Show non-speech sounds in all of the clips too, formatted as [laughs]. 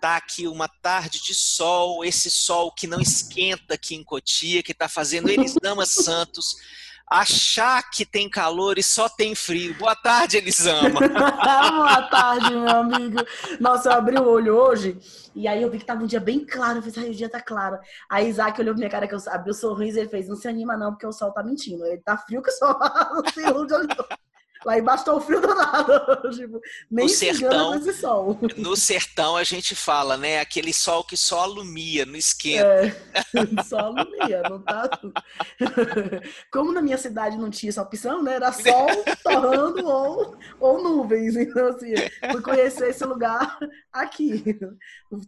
tá aqui uma tarde de sol, esse sol que não esquenta aqui em Cotia, que está fazendo [laughs] Elisama Santos achar que tem calor e só tem frio. Boa tarde, Elisama. [laughs] Boa tarde, meu amigo. Nossa, eu abri o olho hoje e aí eu vi que tava um dia bem claro. Eu falei, ai, o dia tá claro. Aí Isaac olhou pra minha cara que eu abri o sorriso e ele fez, não se anima não, porque o sol tá mentindo. Ele tá frio que o sol [laughs] não ilude. Lá embaixo tá o frio do nada. [laughs] tipo, nem no sertão, esse sol. No sertão a gente fala, né? Aquele sol que só alumia, não esquenta. É, [laughs] só alumia, não tá. [laughs] Como na minha cidade não tinha essa opção, né? Era sol torrando ou, ou nuvens. Então, assim, fui conhecer esse lugar aqui.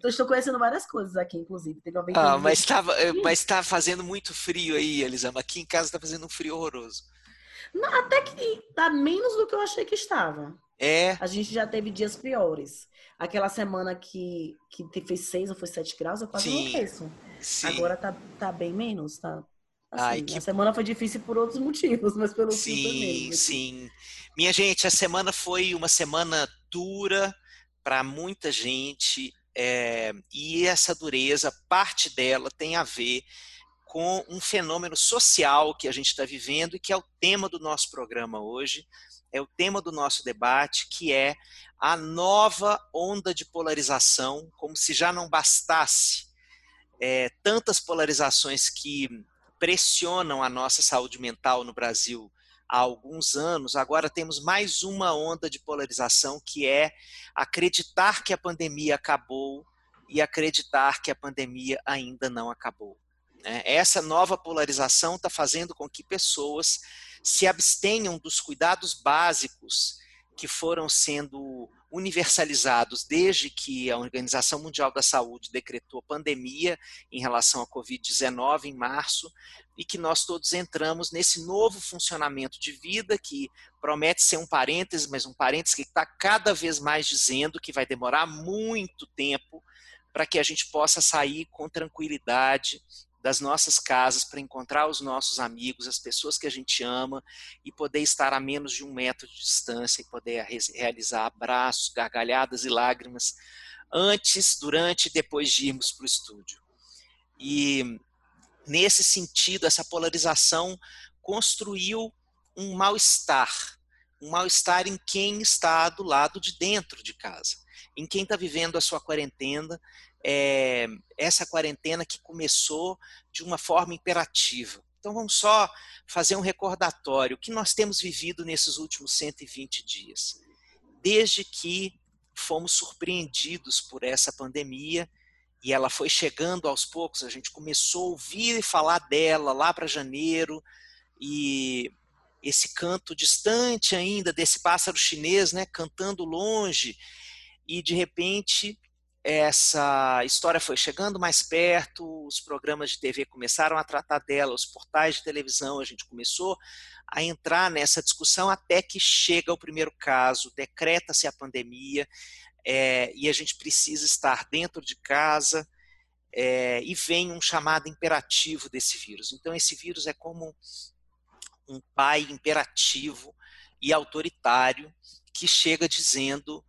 Estou conhecendo várias coisas aqui, inclusive. Teve ah, mas estava mas tá fazendo muito frio aí, Elisama. Aqui em casa tá fazendo um frio horroroso. Até que tá menos do que eu achei que estava. É. A gente já teve dias piores. Aquela semana que, que fez 6 ou foi 7 graus, eu quase não enlouqueço. Agora tá, tá bem menos, tá? Assim, Ai, que... A semana foi difícil por outros motivos, mas pelo sim, sim, sim. Minha gente, a semana foi uma semana dura para muita gente é, e essa dureza, parte dela tem a ver com um fenômeno social que a gente está vivendo e que é o tema do nosso programa hoje, é o tema do nosso debate, que é a nova onda de polarização, como se já não bastasse é, tantas polarizações que pressionam a nossa saúde mental no Brasil há alguns anos, agora temos mais uma onda de polarização que é acreditar que a pandemia acabou e acreditar que a pandemia ainda não acabou. Né? Essa nova polarização está fazendo com que pessoas se abstenham dos cuidados básicos que foram sendo universalizados desde que a Organização Mundial da Saúde decretou pandemia em relação à Covid-19 em março e que nós todos entramos nesse novo funcionamento de vida que promete ser um parêntese, mas um parêntese que está cada vez mais dizendo que vai demorar muito tempo para que a gente possa sair com tranquilidade das nossas casas para encontrar os nossos amigos, as pessoas que a gente ama e poder estar a menos de um metro de distância e poder realizar abraços, gargalhadas e lágrimas antes, durante e depois de irmos para o estúdio. E nesse sentido, essa polarização construiu um mal-estar, um mal-estar em quem está do lado de dentro de casa, em quem está vivendo a sua quarentena é, essa quarentena que começou de uma forma imperativa. Então vamos só fazer um recordatório. O que nós temos vivido nesses últimos 120 dias? Desde que fomos surpreendidos por essa pandemia e ela foi chegando aos poucos, a gente começou a ouvir e falar dela lá para janeiro e esse canto distante ainda desse pássaro chinês, né, cantando longe, e de repente essa história foi chegando mais perto, os programas de TV começaram a tratar dela, os portais de televisão, a gente começou a entrar nessa discussão até que chega o primeiro caso, decreta-se a pandemia é, e a gente precisa estar dentro de casa é, e vem um chamado imperativo desse vírus. Então, esse vírus é como um pai imperativo e autoritário que chega dizendo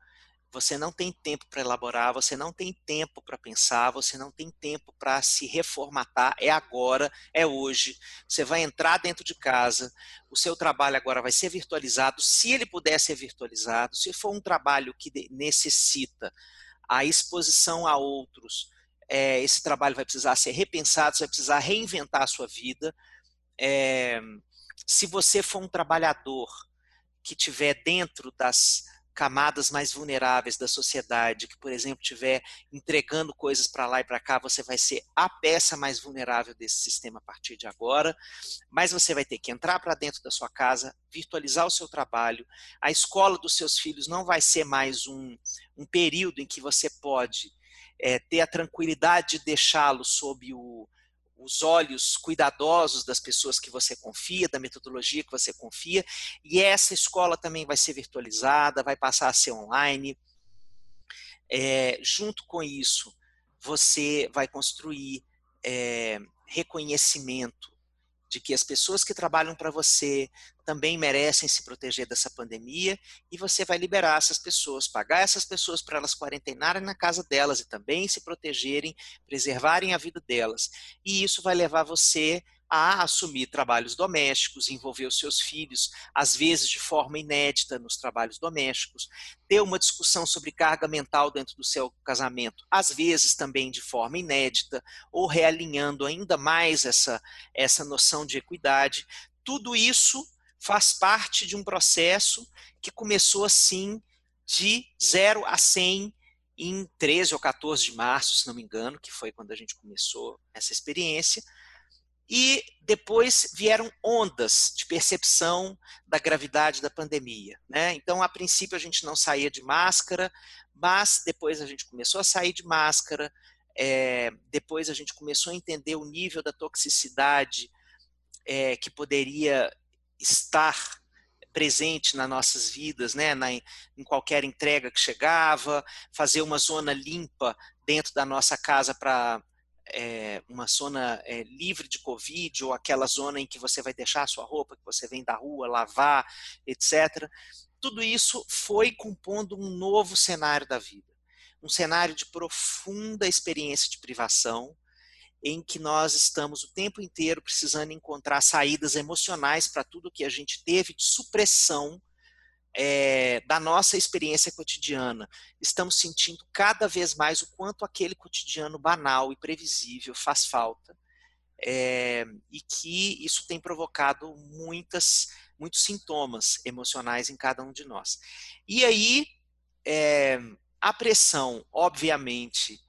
você não tem tempo para elaborar, você não tem tempo para pensar, você não tem tempo para se reformatar. É agora, é hoje. Você vai entrar dentro de casa, o seu trabalho agora vai ser virtualizado. Se ele puder ser virtualizado, se for um trabalho que necessita a exposição a outros, é, esse trabalho vai precisar ser repensado, você vai precisar reinventar a sua vida. É, se você for um trabalhador que tiver dentro das camadas mais vulneráveis da sociedade, que, por exemplo, estiver entregando coisas para lá e para cá, você vai ser a peça mais vulnerável desse sistema a partir de agora, mas você vai ter que entrar para dentro da sua casa, virtualizar o seu trabalho, a escola dos seus filhos não vai ser mais um, um período em que você pode é, ter a tranquilidade de deixá-lo sob o, os olhos cuidadosos das pessoas que você confia, da metodologia que você confia, e essa escola também vai ser virtualizada, vai passar a ser online. É, junto com isso, você vai construir é, reconhecimento de que as pessoas que trabalham para você também merecem se proteger dessa pandemia e você vai liberar essas pessoas, pagar essas pessoas para elas quarentenarem na casa delas e também se protegerem, preservarem a vida delas. E isso vai levar você a assumir trabalhos domésticos, envolver os seus filhos, às vezes de forma inédita nos trabalhos domésticos, ter uma discussão sobre carga mental dentro do seu casamento, às vezes também de forma inédita, ou realinhando ainda mais essa, essa noção de equidade. Tudo isso faz parte de um processo que começou assim de 0 a 100 em 13 ou 14 de março, se não me engano, que foi quando a gente começou essa experiência e depois vieram ondas de percepção da gravidade da pandemia. Né? Então, a princípio, a gente não saía de máscara, mas depois a gente começou a sair de máscara, é, depois a gente começou a entender o nível da toxicidade é, que poderia estar presente nas nossas vidas, né, na, em qualquer entrega que chegava, fazer uma zona limpa dentro da nossa casa para é, uma zona é, livre de Covid ou aquela zona em que você vai deixar a sua roupa que você vem da rua, lavar, etc. Tudo isso foi compondo um novo cenário da vida. Um cenário de profunda experiência de privação, em que nós estamos o tempo inteiro precisando encontrar saídas emocionais para tudo que a gente teve de supressão é, da nossa experiência cotidiana, estamos sentindo cada vez mais o quanto aquele cotidiano banal e previsível faz falta é, e que isso tem provocado muitas, muitos sintomas emocionais em cada um de nós. E aí, é, a pressão, obviamente,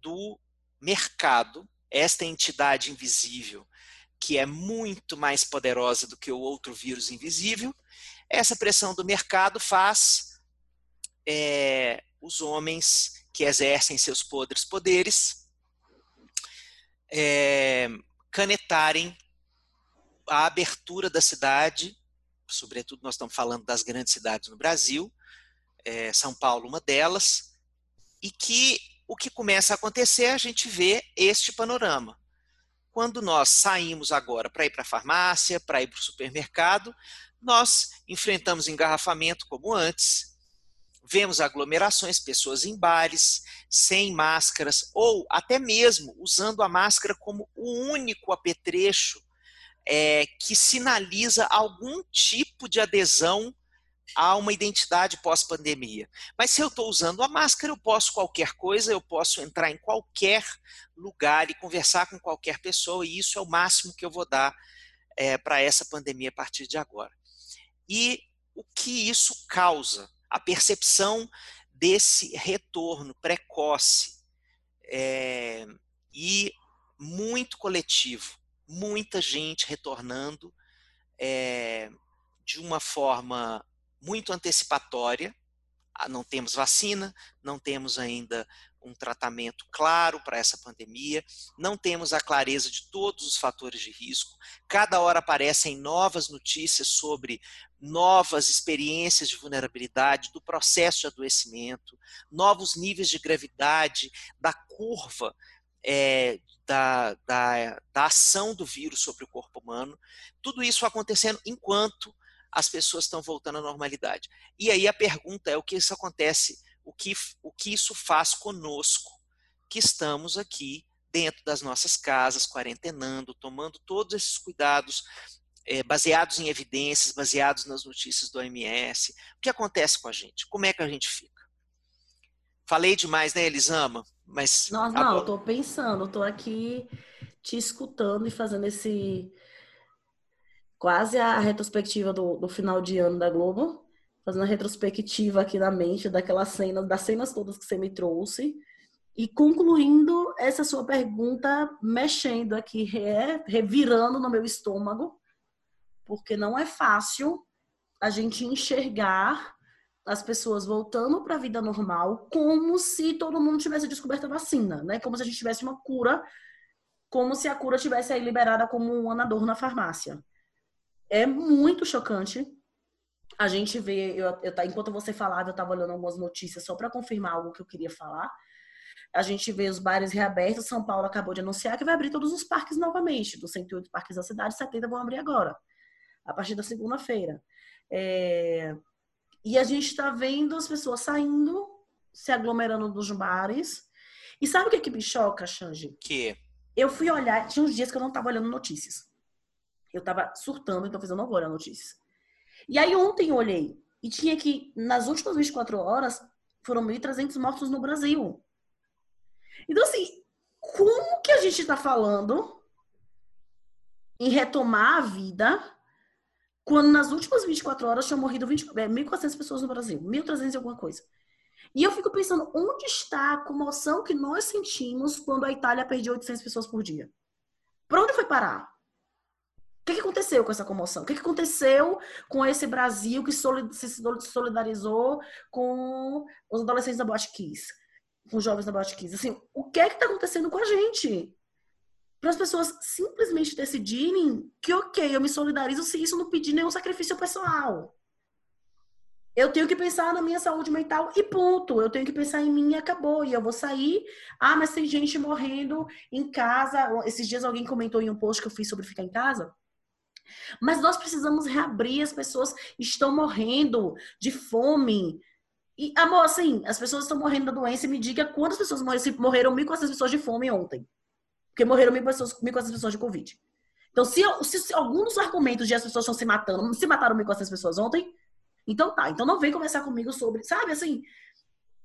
do mercado, esta entidade invisível, que é muito mais poderosa do que o outro vírus invisível, essa pressão do mercado faz é, os homens que exercem seus podres poderes é, canetarem a abertura da cidade, sobretudo nós estamos falando das grandes cidades no Brasil, é, São Paulo uma delas, e que o que começa a acontecer, a gente vê este panorama. Quando nós saímos agora para ir para a farmácia, para ir para o supermercado, nós enfrentamos engarrafamento como antes, vemos aglomerações, pessoas em bares, sem máscaras, ou até mesmo usando a máscara como o único apetrecho é, que sinaliza algum tipo de adesão a uma identidade pós-pandemia. Mas se eu estou usando a máscara, eu posso qualquer coisa, eu posso entrar em qualquer lugar e conversar com qualquer pessoa, e isso é o máximo que eu vou dar é, para essa pandemia a partir de agora e o que isso causa, a percepção desse retorno precoce é, e muito coletivo, muita gente retornando é, de uma forma muito antecipatória. Ah, não temos vacina, não temos ainda um tratamento claro para essa pandemia, não temos a clareza de todos os fatores de risco. Cada hora aparecem novas notícias sobre novas experiências de vulnerabilidade, do processo de adoecimento, novos níveis de gravidade, da curva é, da, da, da ação do vírus sobre o corpo humano. Tudo isso acontecendo enquanto as pessoas estão voltando à normalidade. E aí a pergunta é o que isso acontece o que, o que isso faz conosco, que estamos aqui dentro das nossas casas, quarentenando, tomando todos esses cuidados é, baseados em evidências, baseados nas notícias do OMS. O que acontece com a gente? Como é que a gente fica? Falei demais, né, Elisama? Mas Nossa, não, eu tô pensando, eu tô aqui te escutando e fazendo esse quase a retrospectiva do, do final de ano da Globo fazendo a retrospectiva aqui na mente daquelas cenas, das cenas todas que você me trouxe. E concluindo essa sua pergunta, mexendo aqui, re, revirando no meu estômago, porque não é fácil a gente enxergar as pessoas voltando para a vida normal, como se todo mundo tivesse descoberto a vacina, né? Como se a gente tivesse uma cura, como se a cura tivesse aí liberada como um anador na farmácia. É muito chocante. A gente vê, eu, eu, enquanto você falava, eu estava olhando algumas notícias só para confirmar algo que eu queria falar. A gente vê os bares reabertos. São Paulo acabou de anunciar que vai abrir todos os parques novamente. Dos 108 parques da cidade, 70 vão abrir agora, a partir da segunda-feira. É... E a gente está vendo as pessoas saindo, se aglomerando nos bares. E sabe o que, que me choca, Xange? Que? Eu fui olhar, tinha uns dias que eu não estava olhando notícias. Eu estava surtando, então eu não vou olhar notícias. E aí ontem eu olhei e tinha que, nas últimas 24 horas, foram 1.300 mortos no Brasil. Então, assim, como que a gente está falando em retomar a vida quando nas últimas 24 horas tinham morrido 1.400 é, pessoas no Brasil, 1.300 e alguma coisa. E eu fico pensando, onde está a comoção que nós sentimos quando a Itália perdeu 800 pessoas por dia? Para onde foi parar? O que, que, aconteceu com essa comoção? O que, que aconteceu com esse Brasil que se solidarizou com os adolescentes da Boate Kiss? Com os jovens da Boate Kiss? Assim, o que é que está acontecendo com a gente? para as pessoas simplesmente decidirem que, ok, eu me solidarizo se isso não pedir nenhum sacrifício pessoal. Eu tenho que pensar na minha saúde mental e ponto. Eu tenho que pensar em mim e acabou. E eu vou sair. Ah, mas tem gente morrendo em casa. Esses dias alguém comentou em um post que eu fiz sobre ficar em casa. Mas nós precisamos reabrir. As pessoas estão morrendo de fome. E, amor, assim, as pessoas estão morrendo da doença. Me diga quantas pessoas morreram, morreram 1.400 pessoas de fome ontem. Porque morreram 1.400 pessoas de Covid. Então, se, se, se algum dos argumentos de as pessoas estão se matando, se mataram 1.400 pessoas ontem, então tá. Então não vem conversar comigo sobre, sabe, assim,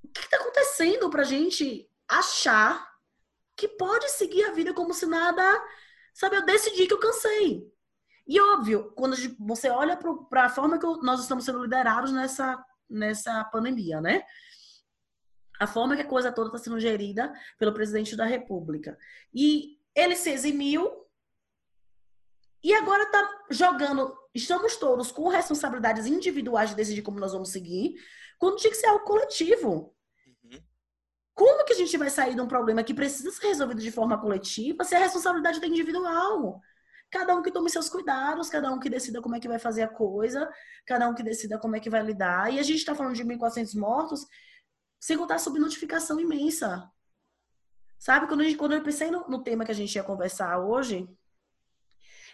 o que está acontecendo pra gente achar que pode seguir a vida como se nada, sabe, eu decidi que eu cansei. E óbvio, quando você olha para a forma que nós estamos sendo liderados nessa, nessa pandemia, né? a forma que a coisa toda está sendo gerida pelo presidente da República. E ele se eximiu e agora está jogando. Estamos todos com responsabilidades individuais de decidir como nós vamos seguir, quando tinha que ser algo coletivo. Uhum. Como que a gente vai sair de um problema que precisa ser resolvido de forma coletiva se a responsabilidade é individual? Cada um que tome seus cuidados, cada um que decida como é que vai fazer a coisa, cada um que decida como é que vai lidar. E a gente está falando de 1.400 mortos, sem contar a subnotificação imensa. Sabe, quando, gente, quando eu pensei no, no, tema que a gente ia conversar hoje,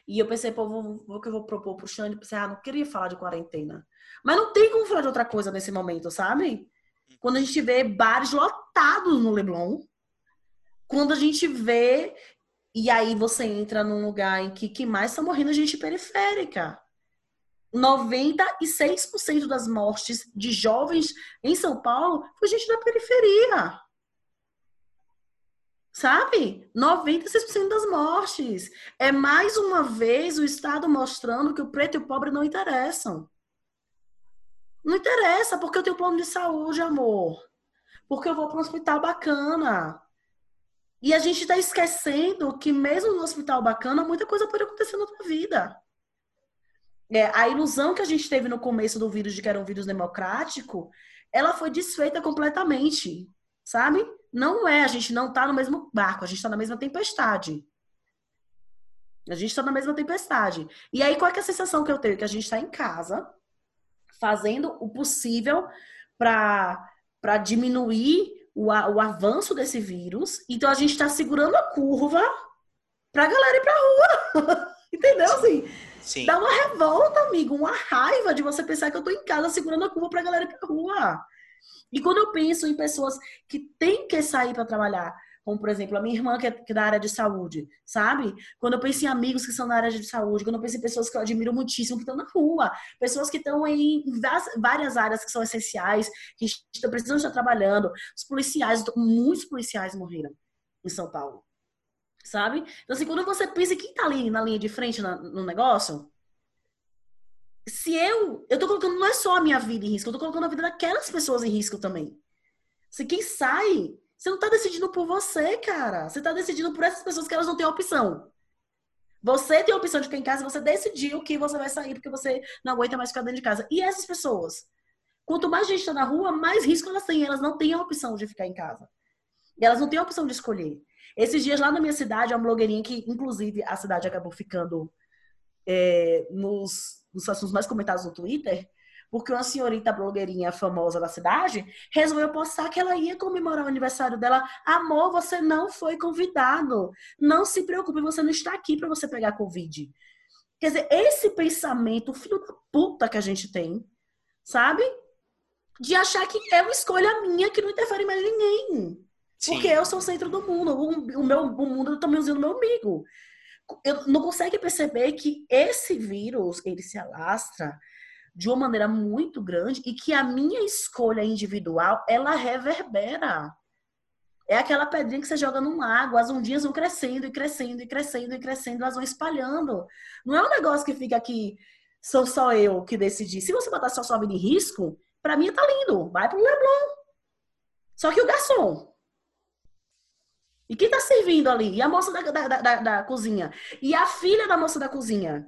e eu pensei, pô, o que eu vou propor pro Xande, pensei, ah, não queria falar de quarentena. Mas não tem como falar de outra coisa nesse momento, sabe? Quando a gente vê bares lotados no Leblon, quando a gente vê, e aí você entra num lugar em que, que mais está morrendo gente periférica. 96% das mortes de jovens em São Paulo foi gente da periferia. Sabe? 96% das mortes. É mais uma vez o Estado mostrando que o preto e o pobre não interessam. Não interessa, porque eu tenho plano de saúde, amor. Porque eu vou para um hospital bacana. E a gente está esquecendo que mesmo no hospital bacana, muita coisa pode acontecer na tua vida é, a ilusão que a gente teve no começo do vírus de que era um vírus democrático, ela foi desfeita completamente, sabe? Não é, a gente não tá no mesmo barco, a gente tá na mesma tempestade. A gente tá na mesma tempestade. E aí, qual é, é a sensação que eu tenho? Que a gente tá em casa, fazendo o possível para diminuir o, o avanço desse vírus. Então, a gente tá segurando a curva pra galera ir pra rua. [laughs] Entendeu? Assim, Sim. Dá uma revolta, amigo, uma raiva de você pensar que eu tô em casa segurando a curva pra galera ir pra rua. E quando eu penso em pessoas que têm que sair para trabalhar, como por exemplo a minha irmã que é, que é da área de saúde, sabe? Quando eu penso em amigos que são da área de saúde, quando eu penso em pessoas que eu admiro muitíssimo que estão na rua, pessoas que estão em várias áreas que são essenciais, que estão, precisam estar trabalhando, os policiais, muitos policiais morreram em São Paulo sabe? Então, assim, quando você pensa quem tá ali na linha de frente no negócio, se eu. Eu tô colocando, não é só a minha vida em risco, eu tô colocando a vida daquelas pessoas em risco também. Se quem sai, você não tá decidindo por você, cara. Você tá decidindo por essas pessoas que elas não têm opção. Você tem a opção de ficar em casa, você decidiu que você vai sair porque você não aguenta mais ficar dentro de casa. E essas pessoas? Quanto mais gente está na rua, mais risco elas têm. Elas não têm a opção de ficar em casa. E elas não têm a opção de escolher. Esses dias lá na minha cidade, uma blogueirinha que, inclusive, a cidade acabou ficando é, nos, nos assuntos mais comentados no Twitter, porque uma senhorita blogueirinha famosa da cidade resolveu postar que ela ia comemorar o aniversário dela. Amor, você não foi convidado. Não se preocupe, você não está aqui para você pegar Covid. Quer dizer, esse pensamento, filho da puta que a gente tem, sabe? De achar que é uma escolha minha que não interfere mais ninguém. Sim. Porque eu sou o centro do mundo. O, o meu o mundo é do tamanhozinho do meu umbigo. Eu não consegue perceber que esse vírus, ele se alastra de uma maneira muito grande e que a minha escolha individual, ela reverbera. É aquela pedrinha que você joga num lago, as ondinhas vão crescendo e crescendo e crescendo e crescendo, elas vão espalhando. Não é um negócio que fica aqui, sou só eu que decidi. Se você botar só sua vida em risco, para mim tá lindo, vai pro Leblon. Só que o garçom. E quem tá servindo ali? E a moça da, da, da, da cozinha? E a filha da moça da cozinha?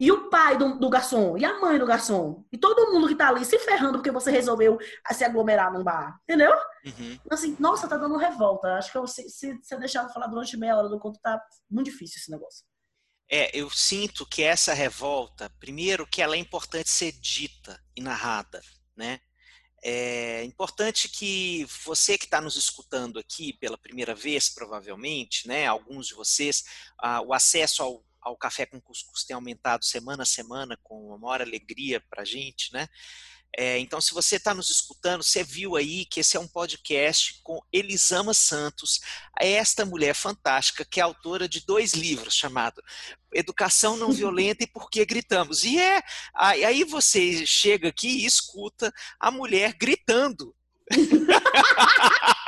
E o pai do, do, garçom, e a mãe do garçom, e todo mundo que tá ali se ferrando porque você resolveu se aglomerar num bar, entendeu? Uhum. Então, assim, nossa, tá dando revolta. Acho que eu, se, se você deixar eu falar durante meia hora do conto, tá muito difícil esse negócio. É, eu sinto que essa revolta, primeiro, que ela é importante ser dita e narrada, né? É importante que você que está nos escutando aqui pela primeira vez, provavelmente, né, alguns de vocês, ah, o acesso ao ao café com cuscuz tem aumentado semana a semana com uma maior alegria para a gente, né? É, então, se você está nos escutando, você viu aí que esse é um podcast com Elisama Santos, esta mulher fantástica que é autora de dois livros chamado Educação Não Violenta e Por que Gritamos. E é aí você chega aqui e escuta a mulher gritando. [laughs]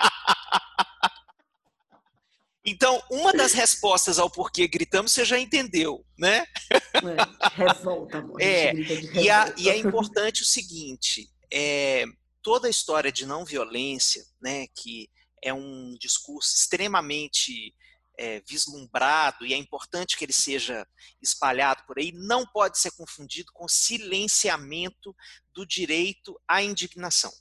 Então, uma das respostas ao porquê gritamos você já entendeu, né? É, revolta, amor. É, e, a, e, é importante o seguinte: é, toda a história de não violência, né, que é um discurso extremamente é, vislumbrado e é importante que ele seja espalhado por aí, não pode ser confundido com silenciamento do direito à indignação.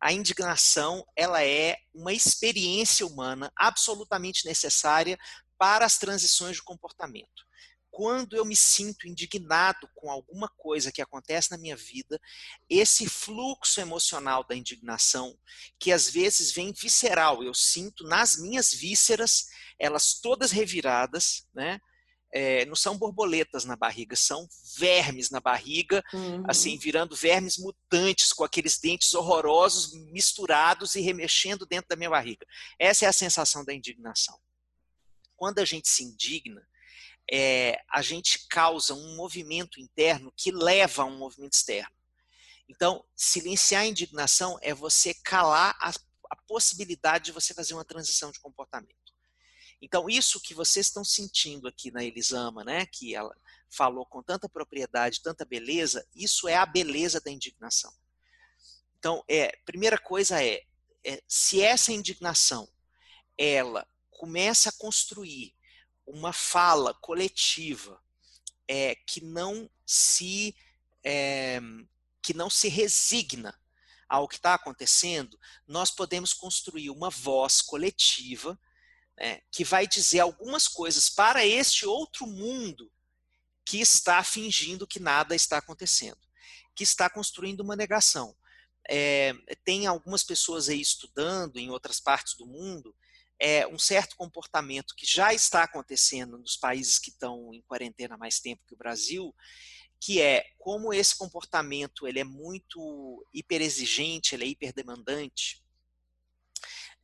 A indignação, ela é uma experiência humana absolutamente necessária para as transições de comportamento. Quando eu me sinto indignado com alguma coisa que acontece na minha vida, esse fluxo emocional da indignação, que às vezes vem visceral, eu sinto nas minhas vísceras, elas todas reviradas, né? É, não são borboletas na barriga, são vermes na barriga, uhum. assim, virando vermes mutantes com aqueles dentes horrorosos misturados e remexendo dentro da minha barriga. Essa é a sensação da indignação. Quando a gente se indigna, é, a gente causa um movimento interno que leva a um movimento externo. Então, silenciar a indignação é você calar a, a possibilidade de você fazer uma transição de comportamento. Então, isso que vocês estão sentindo aqui na Elisama, né, que ela falou com tanta propriedade, tanta beleza, isso é a beleza da indignação. Então, é, primeira coisa é, é se essa indignação ela começa a construir uma fala coletiva é, que não se é, que não se resigna ao que está acontecendo, nós podemos construir uma voz coletiva né, que vai dizer algumas coisas para este outro mundo que está fingindo que nada está acontecendo, que está construindo uma negação. É, tem algumas pessoas aí estudando em outras partes do mundo é, um certo comportamento que já está acontecendo nos países que estão em quarentena mais tempo que o Brasil, que é como esse comportamento ele é muito hiperexigente, ele é hiperdemandante,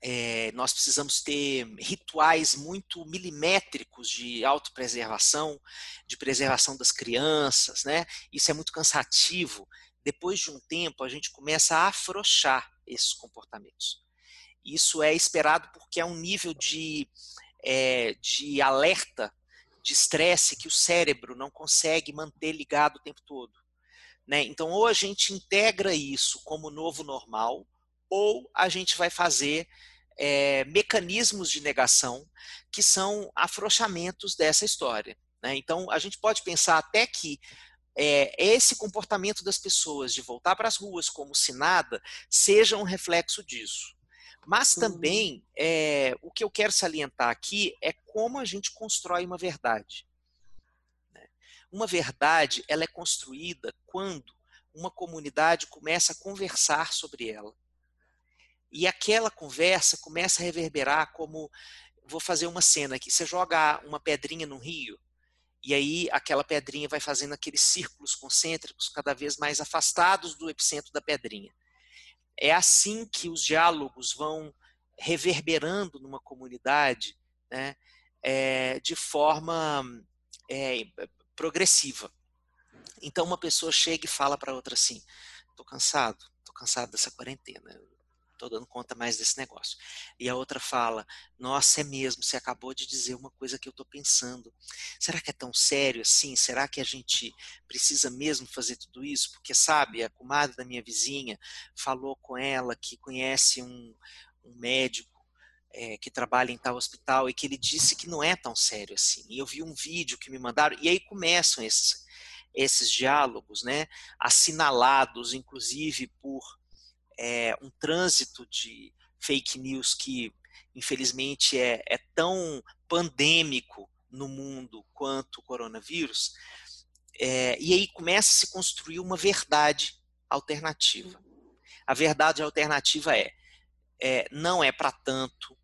é, nós precisamos ter rituais muito milimétricos de autopreservação, de preservação das crianças, né? Isso é muito cansativo. Depois de um tempo, a gente começa a afrouxar esses comportamentos. Isso é esperado porque é um nível de, é, de alerta, de estresse que o cérebro não consegue manter ligado o tempo todo. Né? Então, ou a gente integra isso como novo normal, ou a gente vai fazer é, mecanismos de negação que são afrouxamentos dessa história. Né? Então, a gente pode pensar até que é, esse comportamento das pessoas de voltar para as ruas como se nada seja um reflexo disso. Mas também é, o que eu quero salientar aqui é como a gente constrói uma verdade. Né? Uma verdade ela é construída quando uma comunidade começa a conversar sobre ela. E aquela conversa começa a reverberar como vou fazer uma cena aqui. Você joga uma pedrinha no rio, e aí aquela pedrinha vai fazendo aqueles círculos concêntricos cada vez mais afastados do epicentro da pedrinha. É assim que os diálogos vão reverberando numa comunidade né, é, de forma é, progressiva. Então uma pessoa chega e fala para outra assim: "Tô cansado, tô cansado dessa quarentena estou dando conta mais desse negócio. E a outra fala, nossa, é mesmo, você acabou de dizer uma coisa que eu estou pensando. Será que é tão sério assim? Será que a gente precisa mesmo fazer tudo isso? Porque, sabe, a comadre da minha vizinha falou com ela que conhece um, um médico é, que trabalha em tal hospital e que ele disse que não é tão sério assim. E eu vi um vídeo que me mandaram, e aí começam esses, esses diálogos, né, assinalados, inclusive por é, um trânsito de fake news que, infelizmente, é, é tão pandêmico no mundo quanto o coronavírus, é, e aí começa a se construir uma verdade alternativa. A verdade alternativa é, é não é para tanto,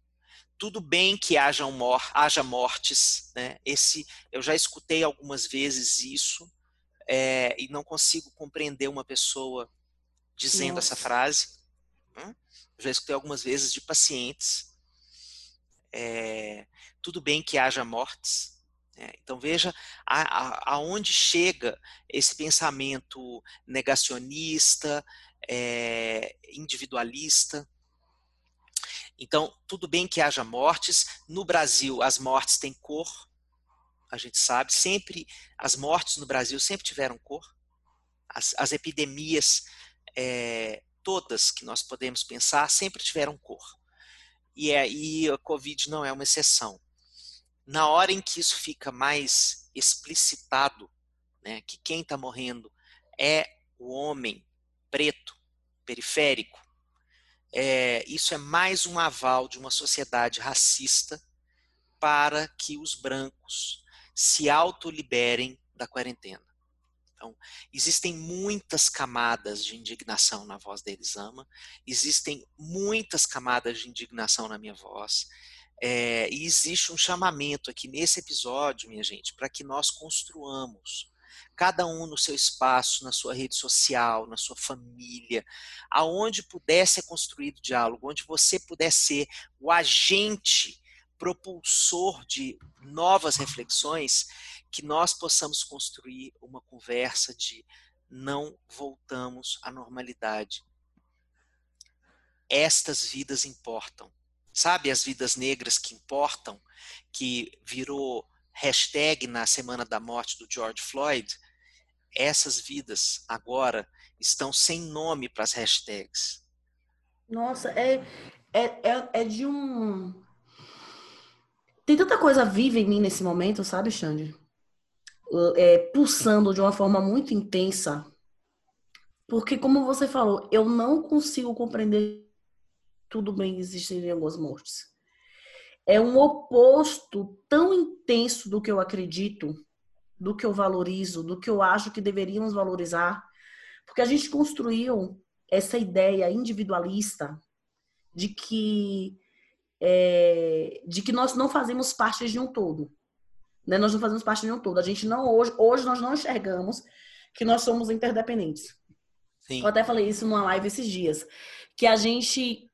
tudo bem que haja, um mor haja mortes, né? Esse, eu já escutei algumas vezes isso é, e não consigo compreender uma pessoa dizendo Nossa. essa frase. Né? Já escutei algumas vezes de pacientes. É, tudo bem que haja mortes. Né? Então veja a, a, aonde chega esse pensamento negacionista, é, individualista. Então, tudo bem que haja mortes. No Brasil, as mortes têm cor. A gente sabe, sempre as mortes no Brasil sempre tiveram cor. As, as epidemias é, todas que nós podemos pensar sempre tiveram cor. E aí a Covid não é uma exceção. Na hora em que isso fica mais explicitado, né, que quem está morrendo é o homem preto, periférico, é, isso é mais um aval de uma sociedade racista para que os brancos se autoliberem da quarentena. Então, existem muitas camadas de indignação na voz da Elisama, existem muitas camadas de indignação na minha voz, é, e existe um chamamento aqui nesse episódio, minha gente, para que nós construamos, cada um no seu espaço, na sua rede social, na sua família, aonde puder ser construído diálogo, onde você puder ser o agente propulsor de novas reflexões, que nós possamos construir uma conversa de não voltamos à normalidade. Estas vidas importam. Sabe as vidas negras que importam, que virou hashtag na semana da morte do George Floyd? Essas vidas agora estão sem nome para as hashtags. Nossa, é, é, é, é de um. Tem tanta coisa viva em mim nesse momento, sabe, Xande? É, pulsando de uma forma muito intensa. Porque, como você falou, eu não consigo compreender tudo bem existirem algumas mortes. É um oposto tão intenso do que eu acredito, do que eu valorizo, do que eu acho que deveríamos valorizar, porque a gente construiu essa ideia individualista de que é, de que nós não fazemos parte de um todo. Né? Nós não fazemos parte de um todo. A gente não hoje, hoje nós não enxergamos que nós somos interdependentes. Sim. Eu até falei isso numa live esses dias, que a gente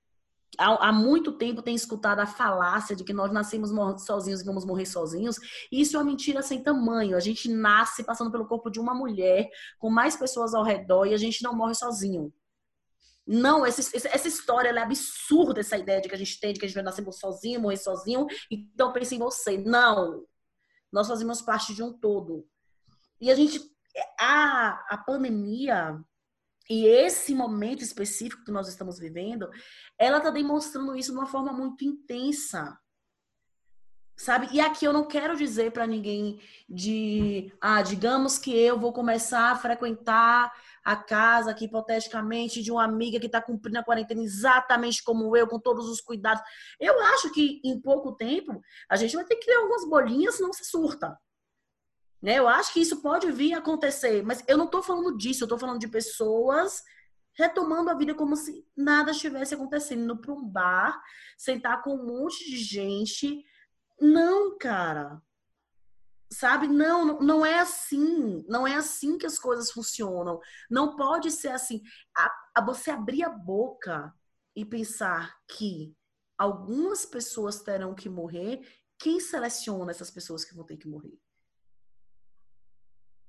há, há muito tempo tem escutado a falácia de que nós nascemos sozinhos e vamos morrer sozinhos. E isso é uma mentira sem tamanho. A gente nasce passando pelo corpo de uma mulher com mais pessoas ao redor e a gente não morre sozinho. Não, essa, essa história é absurda, essa ideia de que a gente tem, de que a gente vai nascer sozinho, morrer sozinho, então pense em você. Não, nós fazemos parte de um todo. E a gente, a, a pandemia e esse momento específico que nós estamos vivendo, ela está demonstrando isso de uma forma muito intensa. Sabe? E aqui eu não quero dizer para ninguém de, ah, digamos que eu vou começar a frequentar a casa aqui hipoteticamente de uma amiga que está cumprindo a quarentena exatamente como eu, com todos os cuidados. Eu acho que em pouco tempo a gente vai ter que criar algumas bolinhas, senão se surta. Né? Eu acho que isso pode vir a acontecer, mas eu não estou falando disso, eu estou falando de pessoas retomando a vida como se nada estivesse acontecendo, indo para um bar, sentar com um monte de gente. Não, cara. Sabe? Não, não é assim. Não é assim que as coisas funcionam. Não pode ser assim. A, a você abrir a boca e pensar que algumas pessoas terão que morrer, quem seleciona essas pessoas que vão ter que morrer?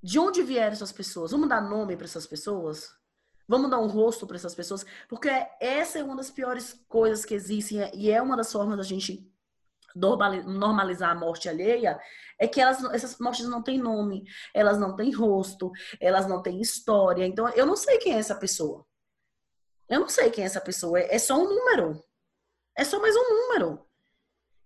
De onde vieram essas pessoas? Vamos dar nome para essas pessoas? Vamos dar um rosto para essas pessoas, porque essa é uma das piores coisas que existem e é uma das formas da gente normalizar a morte alheia, é que elas, essas mortes não têm nome, elas não têm rosto, elas não têm história. Então, eu não sei quem é essa pessoa. Eu não sei quem é essa pessoa. É, é só um número. É só mais um número.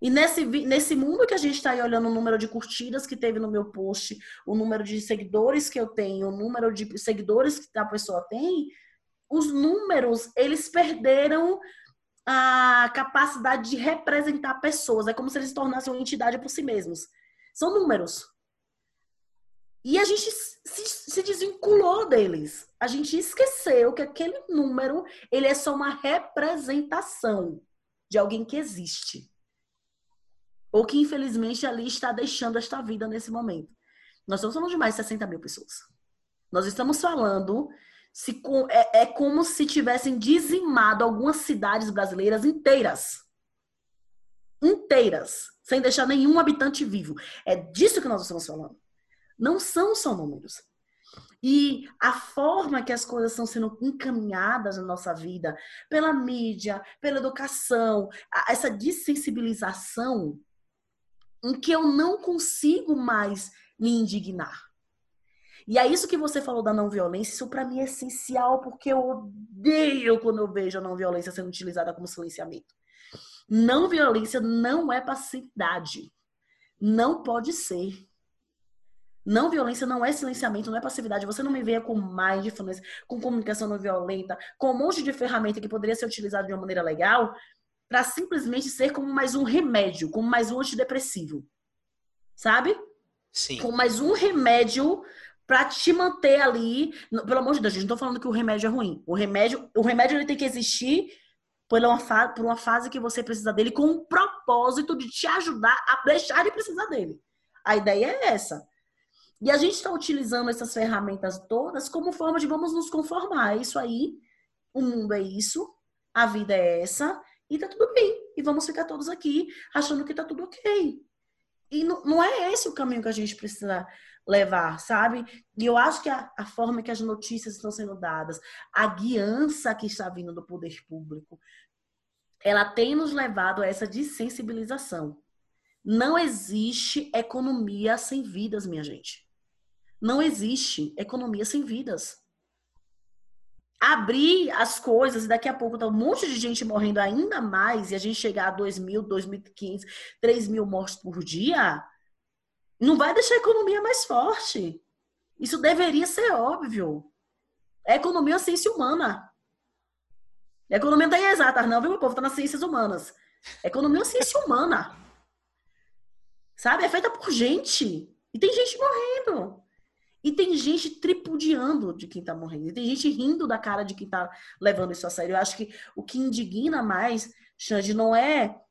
E nesse, nesse mundo que a gente está aí olhando o número de curtidas que teve no meu post, o número de seguidores que eu tenho, o número de seguidores que a pessoa tem, os números, eles perderam a capacidade de representar pessoas. É como se eles se tornassem uma entidade por si mesmos. São números. E a gente se, se desvinculou deles. A gente esqueceu que aquele número, ele é só uma representação de alguém que existe ou que infelizmente ali está deixando esta vida nesse momento. Nós estamos falando de mais de 60 mil pessoas. Nós estamos falando se é, é como se tivessem dizimado algumas cidades brasileiras inteiras. Inteiras, sem deixar nenhum habitante vivo. É disso que nós estamos falando. Não são só números. E a forma que as coisas estão sendo encaminhadas na nossa vida, pela mídia, pela educação, essa dessensibilização em que eu não consigo mais me indignar. E é isso que você falou da não violência, isso para mim é essencial, porque eu odeio quando eu vejo a não violência sendo utilizada como silenciamento. Não violência não é passividade. Não pode ser. Não violência não é silenciamento, não é passividade. Você não me veja com mindfulness, com comunicação não violenta, com um monte de ferramenta que poderia ser utilizada de uma maneira legal, para simplesmente ser como mais um remédio, como mais um antidepressivo. Sabe? Sim. Como mais um remédio para te manter ali. Pelo amor de Deus, gente, não tô falando que o remédio é ruim. O remédio, o remédio ele tem que existir por uma, fase, por uma fase que você precisa dele com um propósito de te ajudar a deixar de precisar dele. A ideia é essa. E a gente está utilizando essas ferramentas todas como forma de vamos nos conformar. É isso aí, o mundo é isso, a vida é essa, e tá tudo bem. E vamos ficar todos aqui achando que tá tudo ok. E não, não é esse o caminho que a gente precisa levar, sabe? E eu acho que a, a, forma que as notícias estão sendo dadas, a guiança que está vindo do poder público, ela tem nos levado a essa desensibilização. Não existe economia sem vidas, minha gente. Não existe economia sem vidas abrir as coisas e daqui a pouco tá um monte de gente morrendo ainda mais e a gente chegar a 2 mil, 2.500, 3 mil mortes por dia, não vai deixar a economia mais forte. Isso deveria ser óbvio. A economia é ciência humana. A economia não é exata, não, viu, meu povo? Tá nas ciências humanas. A economia é ciência humana. Sabe? É feita por gente. E tem gente morrendo. E tem gente tripudiando de quem tá morrendo. E tem gente rindo da cara de quem tá levando isso a sério. Eu acho que o que indigna mais, Xande, não é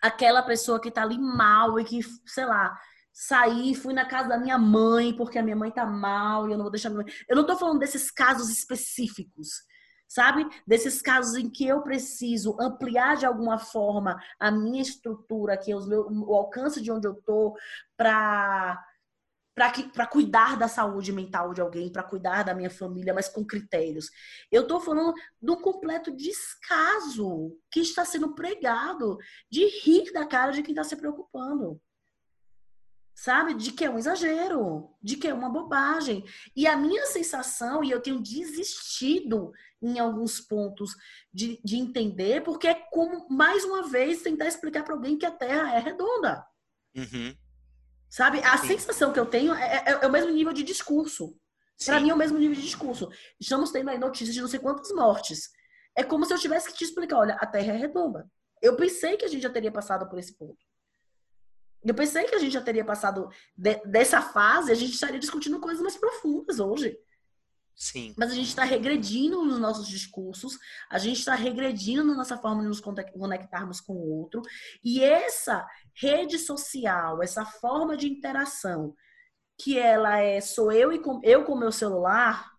aquela pessoa que tá ali mal e que, sei lá, saí, fui na casa da minha mãe porque a minha mãe tá mal e eu não vou deixar minha mãe. Eu não tô falando desses casos específicos, sabe? Desses casos em que eu preciso ampliar de alguma forma a minha estrutura, aqui, os meus, o alcance de onde eu tô, para para cuidar da saúde mental de alguém, para cuidar da minha família, mas com critérios. Eu estou falando do completo descaso que está sendo pregado de rir da cara de quem está se preocupando. Sabe? De que é um exagero, de que é uma bobagem. E a minha sensação, e eu tenho desistido em alguns pontos de, de entender, porque é como, mais uma vez, tentar explicar para alguém que a Terra é redonda. Uhum. Sabe? A Sim. sensação que eu tenho é, é, é, o mesmo nível de discurso. Para mim é o mesmo nível de discurso. Estamos tendo aí notícias de não sei quantas mortes. É como se eu tivesse que te explicar, olha, a Terra é redonda. Eu pensei que a gente já teria passado por esse ponto. Eu pensei que a gente já teria passado de, dessa fase, a gente estaria discutindo coisas mais profundas hoje. Sim. Mas a gente está regredindo nos nossos discursos, a gente está regredindo na nossa forma de nos conectarmos com o outro. E essa rede social, essa forma de interação, que ela é sou eu e com, eu com meu celular,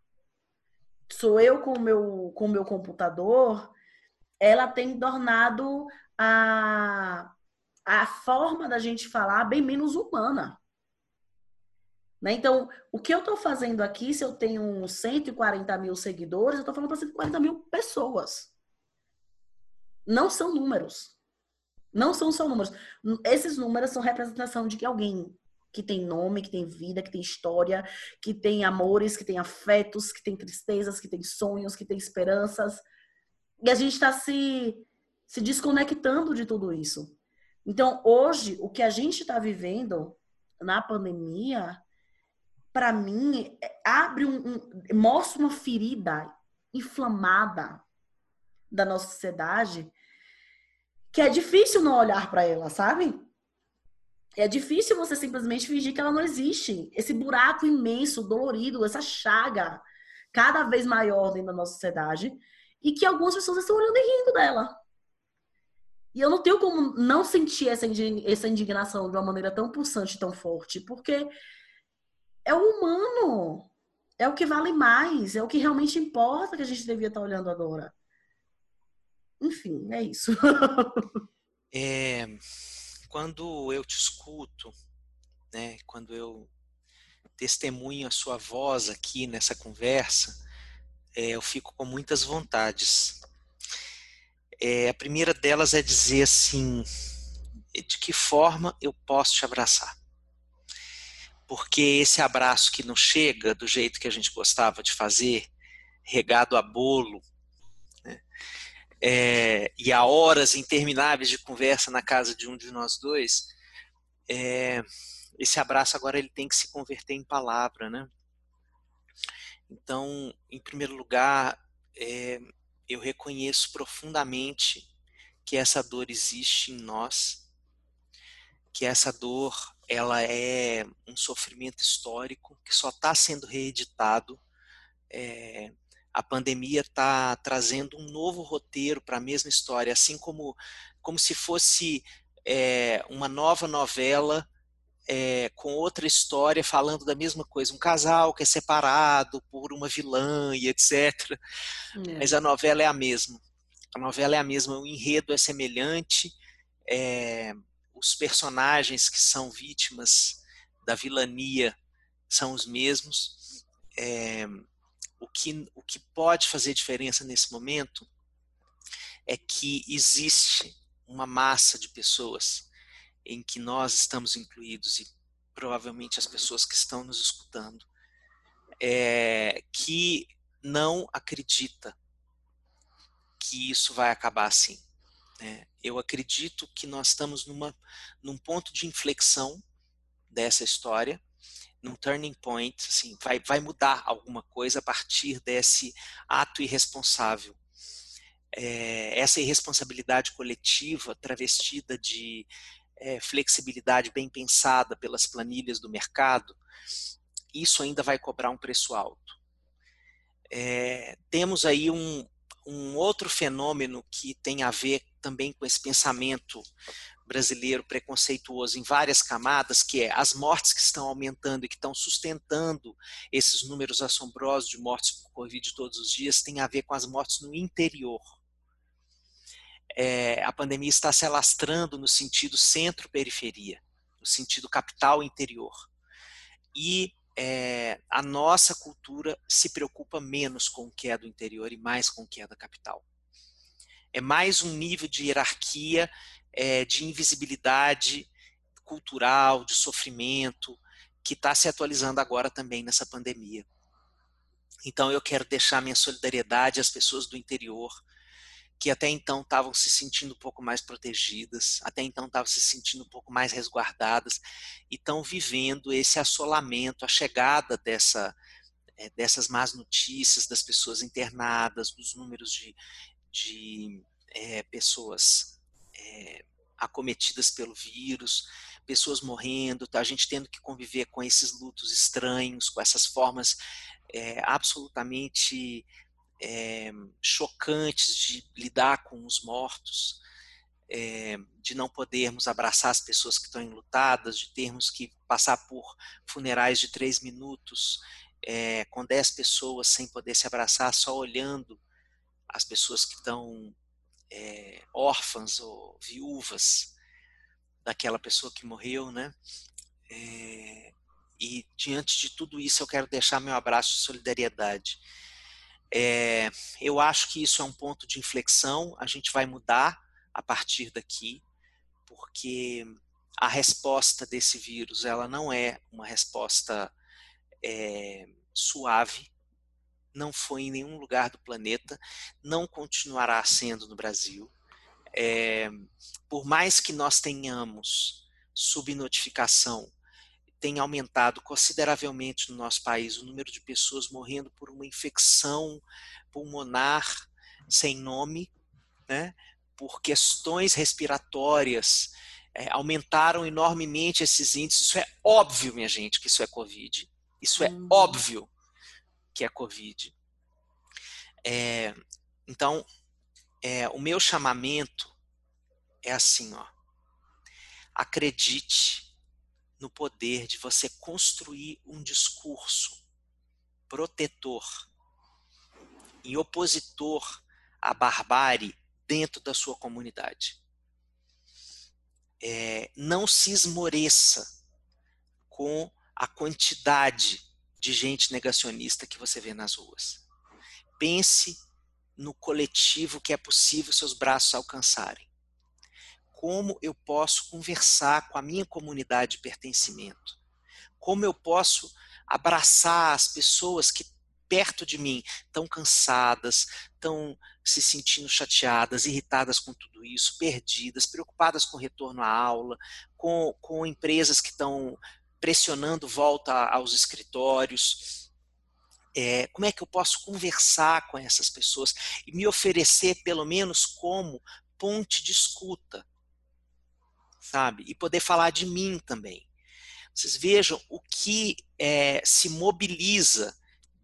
sou eu com meu com meu computador, ela tem tornado a a forma da gente falar bem menos humana. Né? Então, o que eu estou fazendo aqui, se eu tenho 140 mil seguidores, eu estou falando para 140 mil pessoas. Não são números. Não são só números. Esses números são representação de alguém que tem nome, que tem vida, que tem história, que tem amores, que tem afetos, que tem tristezas, que tem sonhos, que tem esperanças. E a gente está se, se desconectando de tudo isso. Então, hoje, o que a gente está vivendo na pandemia, para mim, é, abre um, um, mostra uma ferida inflamada da nossa sociedade que é difícil não olhar para ela, sabe? É difícil você simplesmente fingir que ela não existe. Esse buraco imenso, dolorido, essa chaga cada vez maior dentro da nossa sociedade e que algumas pessoas estão olhando e rindo dela. E eu não tenho como não sentir essa, essa indignação de uma maneira tão pulsante, tão forte, porque é o humano, é o que vale mais, é o que realmente importa que a gente devia estar olhando agora. Enfim, é isso. [laughs] é, quando eu te escuto, né, quando eu testemunho a sua voz aqui nessa conversa, é, eu fico com muitas vontades. É, a primeira delas é dizer assim: de que forma eu posso te abraçar? Porque esse abraço que não chega do jeito que a gente gostava de fazer, regado a bolo, né? é, e a horas intermináveis de conversa na casa de um de nós dois, é, esse abraço agora ele tem que se converter em palavra, né? Então, em primeiro lugar, é, eu reconheço profundamente que essa dor existe em nós, que essa dor ela é um sofrimento histórico que só está sendo reeditado. É, a pandemia está trazendo um novo roteiro para a mesma história, assim como, como se fosse é, uma nova novela é, com outra história falando da mesma coisa. Um casal que é separado por uma vilã e etc. É. Mas a novela é a mesma. A novela é a mesma, o enredo é semelhante, é, os personagens que são vítimas da vilania são os mesmos. É, o, que, o que pode fazer diferença nesse momento é que existe uma massa de pessoas em que nós estamos incluídos e provavelmente as pessoas que estão nos escutando, é, que não acredita que isso vai acabar assim. Né? Eu acredito que nós estamos numa, num ponto de inflexão dessa história, num turning point, assim, vai, vai mudar alguma coisa a partir desse ato irresponsável. É, essa irresponsabilidade coletiva travestida de é, flexibilidade bem pensada pelas planilhas do mercado, isso ainda vai cobrar um preço alto. É, temos aí um, um outro fenômeno que tem a ver também com esse pensamento brasileiro preconceituoso em várias camadas, que é as mortes que estão aumentando e que estão sustentando esses números assombrosos de mortes por Covid todos os dias, tem a ver com as mortes no interior é, a pandemia está se alastrando no sentido centro-periferia, no sentido capital-interior. E é, a nossa cultura se preocupa menos com o que é do interior e mais com o que é da capital. É mais um nível de hierarquia, é, de invisibilidade cultural, de sofrimento, que está se atualizando agora também nessa pandemia. Então eu quero deixar minha solidariedade às pessoas do interior, que até então estavam se sentindo um pouco mais protegidas, até então estavam se sentindo um pouco mais resguardadas, e estão vivendo esse assolamento, a chegada dessa, é, dessas más notícias das pessoas internadas, dos números de, de é, pessoas é, acometidas pelo vírus, pessoas morrendo, a gente tendo que conviver com esses lutos estranhos, com essas formas é, absolutamente é, chocantes de lidar com os mortos, é, de não podermos abraçar as pessoas que estão enlutadas, de termos que passar por funerais de três minutos é, com dez pessoas sem poder se abraçar, só olhando as pessoas que estão é, órfãs ou viúvas daquela pessoa que morreu, né? E diante de tudo isso, eu quero deixar meu abraço de solidariedade. É, eu acho que isso é um ponto de inflexão. A gente vai mudar a partir daqui, porque a resposta desse vírus ela não é uma resposta é, suave, não foi em nenhum lugar do planeta, não continuará sendo no Brasil. É, por mais que nós tenhamos subnotificação, tem aumentado consideravelmente no nosso país o número de pessoas morrendo por uma infecção pulmonar sem nome, né, por questões respiratórias, é, aumentaram enormemente esses índices. Isso é óbvio, minha gente, que isso é Covid. Isso é uhum. óbvio que é Covid. É, então, é, o meu chamamento é assim, ó. Acredite no poder de você construir um discurso protetor e opositor à barbárie dentro da sua comunidade. É, não se esmoreça com a quantidade de gente negacionista que você vê nas ruas. Pense no coletivo que é possível seus braços alcançarem. Como eu posso conversar com a minha comunidade de pertencimento? Como eu posso abraçar as pessoas que perto de mim estão cansadas, estão se sentindo chateadas, irritadas com tudo isso, perdidas, preocupadas com o retorno à aula, com, com empresas que estão pressionando volta aos escritórios. É, como é que eu posso conversar com essas pessoas e me oferecer, pelo menos, como ponte de escuta, sabe? E poder falar de mim também. Vocês vejam o que é, se mobiliza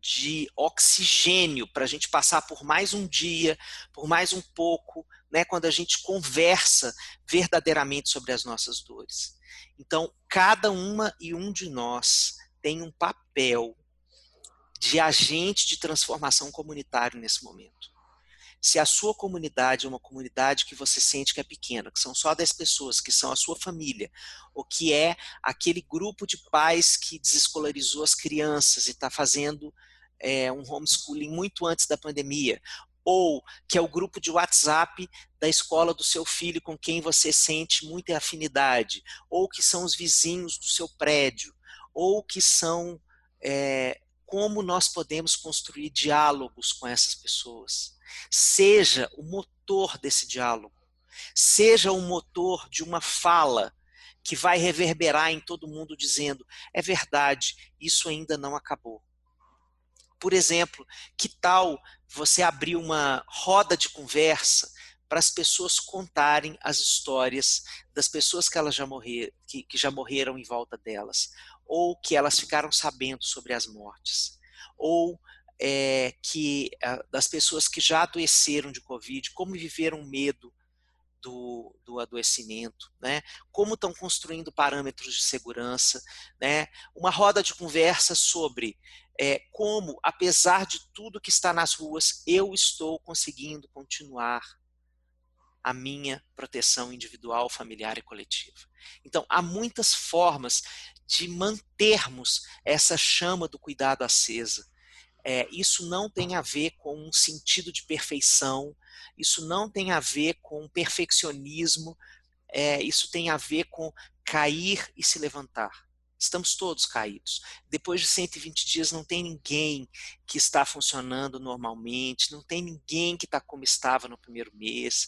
de oxigênio para a gente passar por mais um dia, por mais um pouco, né, quando a gente conversa verdadeiramente sobre as nossas dores. Então, cada uma e um de nós tem um papel de agente de transformação comunitário nesse momento. Se a sua comunidade é uma comunidade que você sente que é pequena, que são só 10 pessoas, que são a sua família, ou que é aquele grupo de pais que desescolarizou as crianças e está fazendo é, um homeschooling muito antes da pandemia, ou que é o grupo de WhatsApp da escola do seu filho com quem você sente muita afinidade, ou que são os vizinhos do seu prédio, ou que são é, como nós podemos construir diálogos com essas pessoas. Seja o motor desse diálogo, seja o motor de uma fala que vai reverberar em todo mundo dizendo: é verdade, isso ainda não acabou. Por exemplo, que tal você abrir uma roda de conversa para as pessoas contarem as histórias das pessoas que elas já morreram, que, que já morreram em volta delas, ou que elas ficaram sabendo sobre as mortes, ou é, que das pessoas que já adoeceram de Covid, como viveram medo do, do adoecimento, né? como estão construindo parâmetros de segurança, né? uma roda de conversa sobre é, como, apesar de tudo que está nas ruas, eu estou conseguindo continuar a minha proteção individual, familiar e coletiva. Então, há muitas formas de mantermos essa chama do cuidado acesa. É, isso não tem a ver com um sentido de perfeição, isso não tem a ver com perfeccionismo, é, isso tem a ver com cair e se levantar. Estamos todos caídos. Depois de 120 dias, não tem ninguém que está funcionando normalmente, não tem ninguém que está como estava no primeiro mês.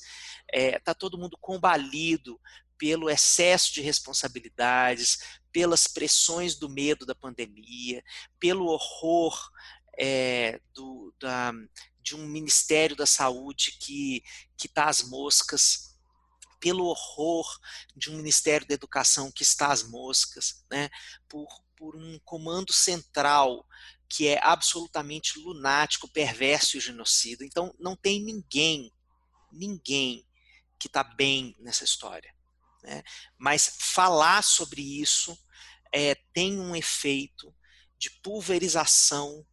Está é, tá todo mundo combalido pelo excesso de responsabilidades, pelas pressões do medo da pandemia, pelo horror é, do, da, de um Ministério da Saúde que está às moscas pelo horror de um Ministério da Educação que está às moscas, né, por, por um comando central que é absolutamente lunático, perverso e genocida. Então, não tem ninguém, ninguém que está bem nessa história. Né? Mas falar sobre isso é, tem um efeito de pulverização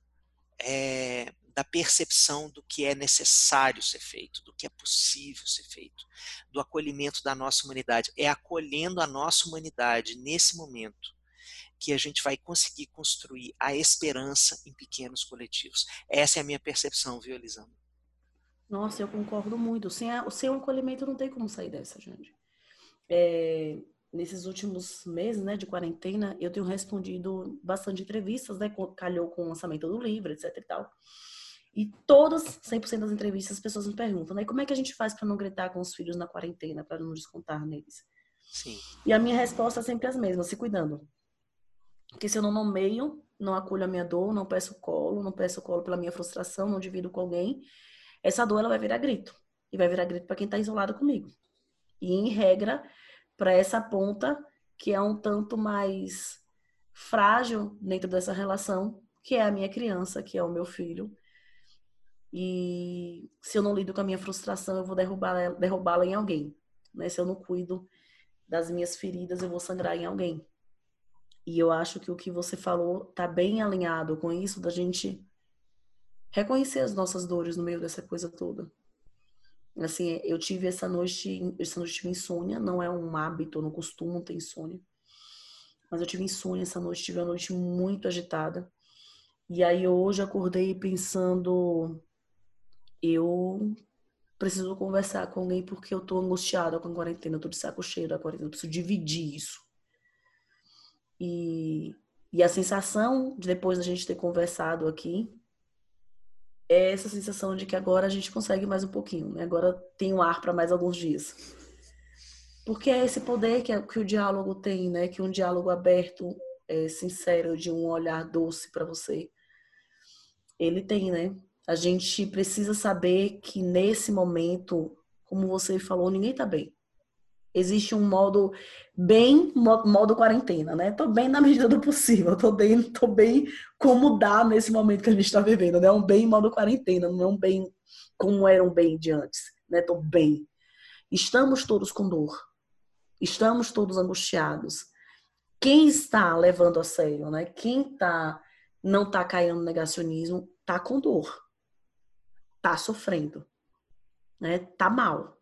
é, da percepção do que é necessário ser feito, do que é possível ser feito, do acolhimento da nossa humanidade. É acolhendo a nossa humanidade nesse momento que a gente vai conseguir construir a esperança em pequenos coletivos. Essa é a minha percepção, viu, Elisama? Nossa, eu concordo muito. Sem, a, sem o acolhimento não tem como sair dessa, gente. É, nesses últimos meses né, de quarentena, eu tenho respondido bastante entrevistas, né? Calhou com o lançamento do livro, etc e tal. E todas, 100% das entrevistas, as pessoas me perguntam, né? Como é que a gente faz para não gritar com os filhos na quarentena, para não descontar neles? Sim. E a minha resposta é sempre as mesmas, se cuidando. Porque se eu não nomeio, não acolho a minha dor, não peço colo, não peço colo pela minha frustração, não divido com alguém, essa dor ela vai virar grito. E vai virar grito para quem está isolado comigo. E, em regra, para essa ponta que é um tanto mais frágil dentro dessa relação, que é a minha criança, que é o meu filho, e se eu não lido com a minha frustração, eu vou derrubá-la derrubá em alguém. Né? Se eu não cuido das minhas feridas, eu vou sangrar em alguém. E eu acho que o que você falou tá bem alinhado com isso da gente reconhecer as nossas dores no meio dessa coisa toda. Assim, eu tive essa noite, essa noite tive insônia, não é um hábito, não costumo ter insônia. Mas eu tive insônia essa noite, tive uma noite muito agitada. E aí hoje acordei pensando eu preciso conversar com alguém porque eu tô angustiada com a quarentena, eu tô de saco cheio da quarentena, eu preciso dividir isso. E, e a sensação de depois da gente ter conversado aqui é essa sensação de que agora a gente consegue mais um pouquinho, né? Agora tem o um ar para mais alguns dias. Porque é esse poder que, é, que o diálogo tem, né? Que um diálogo aberto, é, sincero, de um olhar doce para você, ele tem, né? A gente precisa saber que nesse momento, como você falou, ninguém tá bem. Existe um modo bem, modo quarentena, né? Tô bem na [laughs] medida do possível, tô bem, tô bem como dá nesse momento que a gente tá vivendo, né? Um bem modo quarentena, não é um bem como era um bem de antes, né? Tô bem. Estamos todos com dor. Estamos todos angustiados. Quem está levando a sério, né? Quem tá não tá caindo no negacionismo, tá com dor tá sofrendo, né? Tá mal.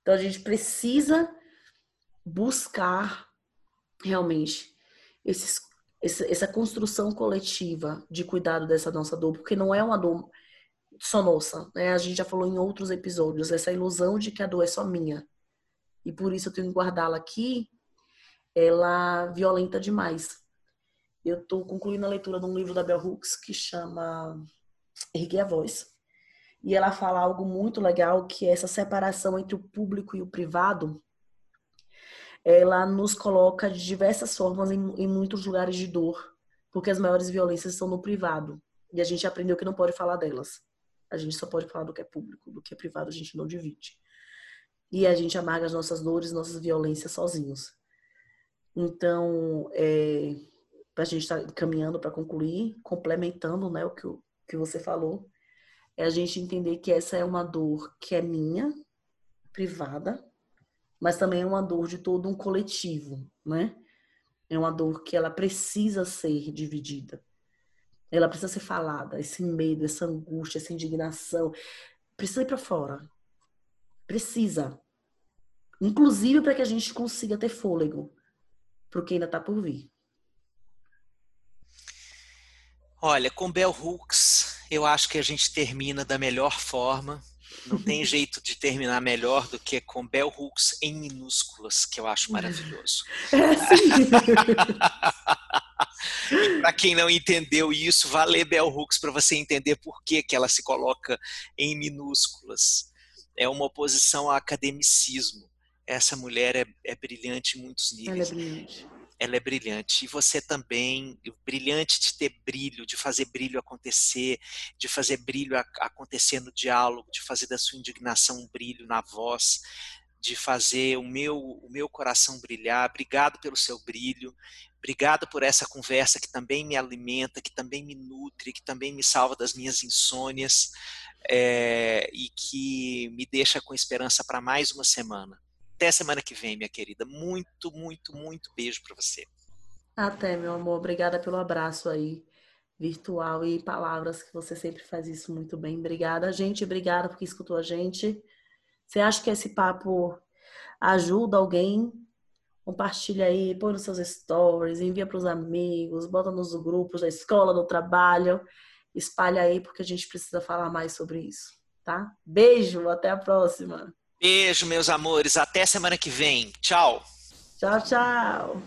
Então a gente precisa buscar realmente esses, essa construção coletiva de cuidado dessa nossa dor, porque não é uma dor só nossa, né? A gente já falou em outros episódios essa ilusão de que a dor é só minha. E por isso eu tenho que guardá-la aqui, ela violenta demais. Eu estou concluindo a leitura de um livro da Bell Hooks que chama Erguer a Voz. E ela fala algo muito legal, que é essa separação entre o público e o privado, ela nos coloca de diversas formas em, em muitos lugares de dor, porque as maiores violências estão no privado. E a gente aprendeu que não pode falar delas. A gente só pode falar do que é público, do que é privado a gente não divide. E a gente amarga as nossas dores, nossas violências sozinhos. Então, é, a gente está caminhando para concluir, complementando né, o que, o que você falou, é a gente entender que essa é uma dor que é minha, privada, mas também é uma dor de todo um coletivo, né? É uma dor que ela precisa ser dividida. Ela precisa ser falada, esse medo, essa angústia, essa indignação, precisa ir para fora. Precisa. Inclusive para que a gente consiga ter fôlego para o que ainda está por vir. Olha, com Bell Hooks, eu acho que a gente termina da melhor forma. Não tem [laughs] jeito de terminar melhor do que com Bell Hooks em minúsculas, que eu acho maravilhoso. É, [laughs] para quem não entendeu isso, vá ler Bell Hooks para você entender por que, que ela se coloca em minúsculas. É uma oposição ao academicismo. Essa mulher é, é brilhante em muitos níveis. Ela é brilhante ela é brilhante. E você também, brilhante de ter brilho, de fazer brilho acontecer, de fazer brilho acontecer no diálogo, de fazer da sua indignação um brilho na voz, de fazer o meu, o meu coração brilhar. Obrigado pelo seu brilho. Obrigado por essa conversa que também me alimenta, que também me nutre, que também me salva das minhas insônias é, e que me deixa com esperança para mais uma semana. Até semana que vem, minha querida. Muito, muito, muito beijo para você. Até, meu amor. Obrigada pelo abraço aí virtual e palavras que você sempre faz isso muito bem. Obrigada, gente. Obrigada porque escutou a gente. Você acha que esse papo ajuda alguém? Compartilha aí, põe nos seus stories, envia para os amigos, bota nos grupos da escola, do trabalho, espalha aí porque a gente precisa falar mais sobre isso, tá? Beijo, até a próxima. Beijo, meus amores. Até semana que vem. Tchau. Tchau, tchau.